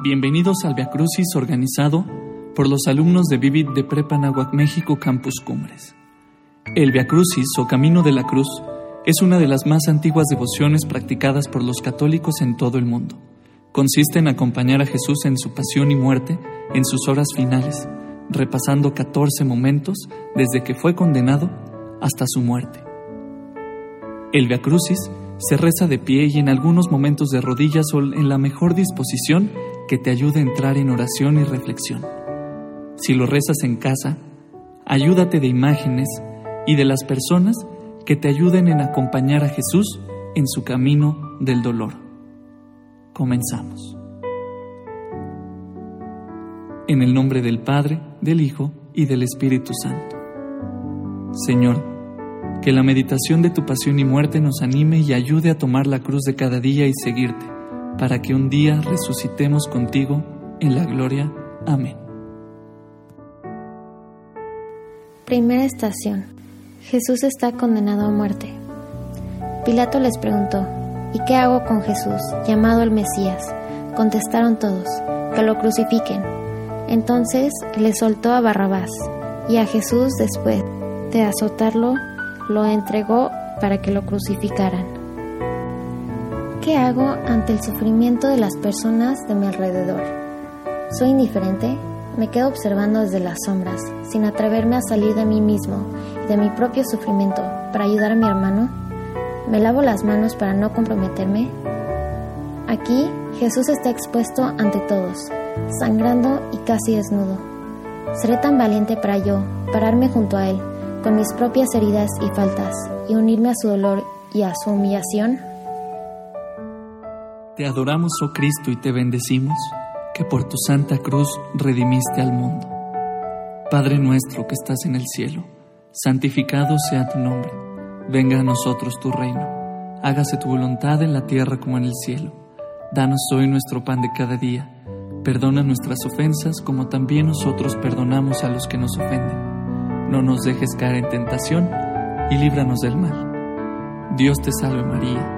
Bienvenidos al Via Crucis organizado por los alumnos de Vivid de Prepa Nahuac México Campus Cumbres. El Via Crucis o Camino de la Cruz es una de las más antiguas devociones practicadas por los católicos en todo el mundo. Consiste en acompañar a Jesús en su pasión y muerte en sus horas finales, repasando 14 momentos desde que fue condenado hasta su muerte. El Via Crucis se reza de pie y en algunos momentos de rodillas o en la mejor disposición que te ayude a entrar en oración y reflexión. Si lo rezas en casa, ayúdate de imágenes y de las personas que te ayuden en acompañar a Jesús en su camino del dolor. Comenzamos. En el nombre del Padre, del Hijo y del Espíritu Santo. Señor, que la meditación de tu pasión y muerte nos anime y ayude a tomar la cruz de cada día y seguirte para que un día resucitemos contigo en la gloria. Amén. Primera estación. Jesús está condenado a muerte. Pilato les preguntó, ¿y qué hago con Jesús, llamado el Mesías? Contestaron todos, que lo crucifiquen. Entonces le soltó a Barrabás, y a Jesús después de azotarlo, lo entregó para que lo crucificaran. ¿Qué hago ante el sufrimiento de las personas de mi alrededor? ¿Soy indiferente? Me quedo observando desde las sombras, sin atreverme a salir de mí mismo y de mi propio sufrimiento para ayudar a mi hermano. ¿Me lavo las manos para no comprometerme? Aquí Jesús está expuesto ante todos, sangrando y casi desnudo. ¿Seré tan valiente para yo pararme junto a Él, con mis propias heridas y faltas, y unirme a su dolor y a su humillación? Te adoramos, oh Cristo, y te bendecimos, que por tu santa cruz redimiste al mundo. Padre nuestro que estás en el cielo, santificado sea tu nombre. Venga a nosotros tu reino. Hágase tu voluntad en la tierra como en el cielo. Danos hoy nuestro pan de cada día. Perdona nuestras ofensas como también nosotros perdonamos a los que nos ofenden. No nos dejes caer en tentación y líbranos del mal. Dios te salve María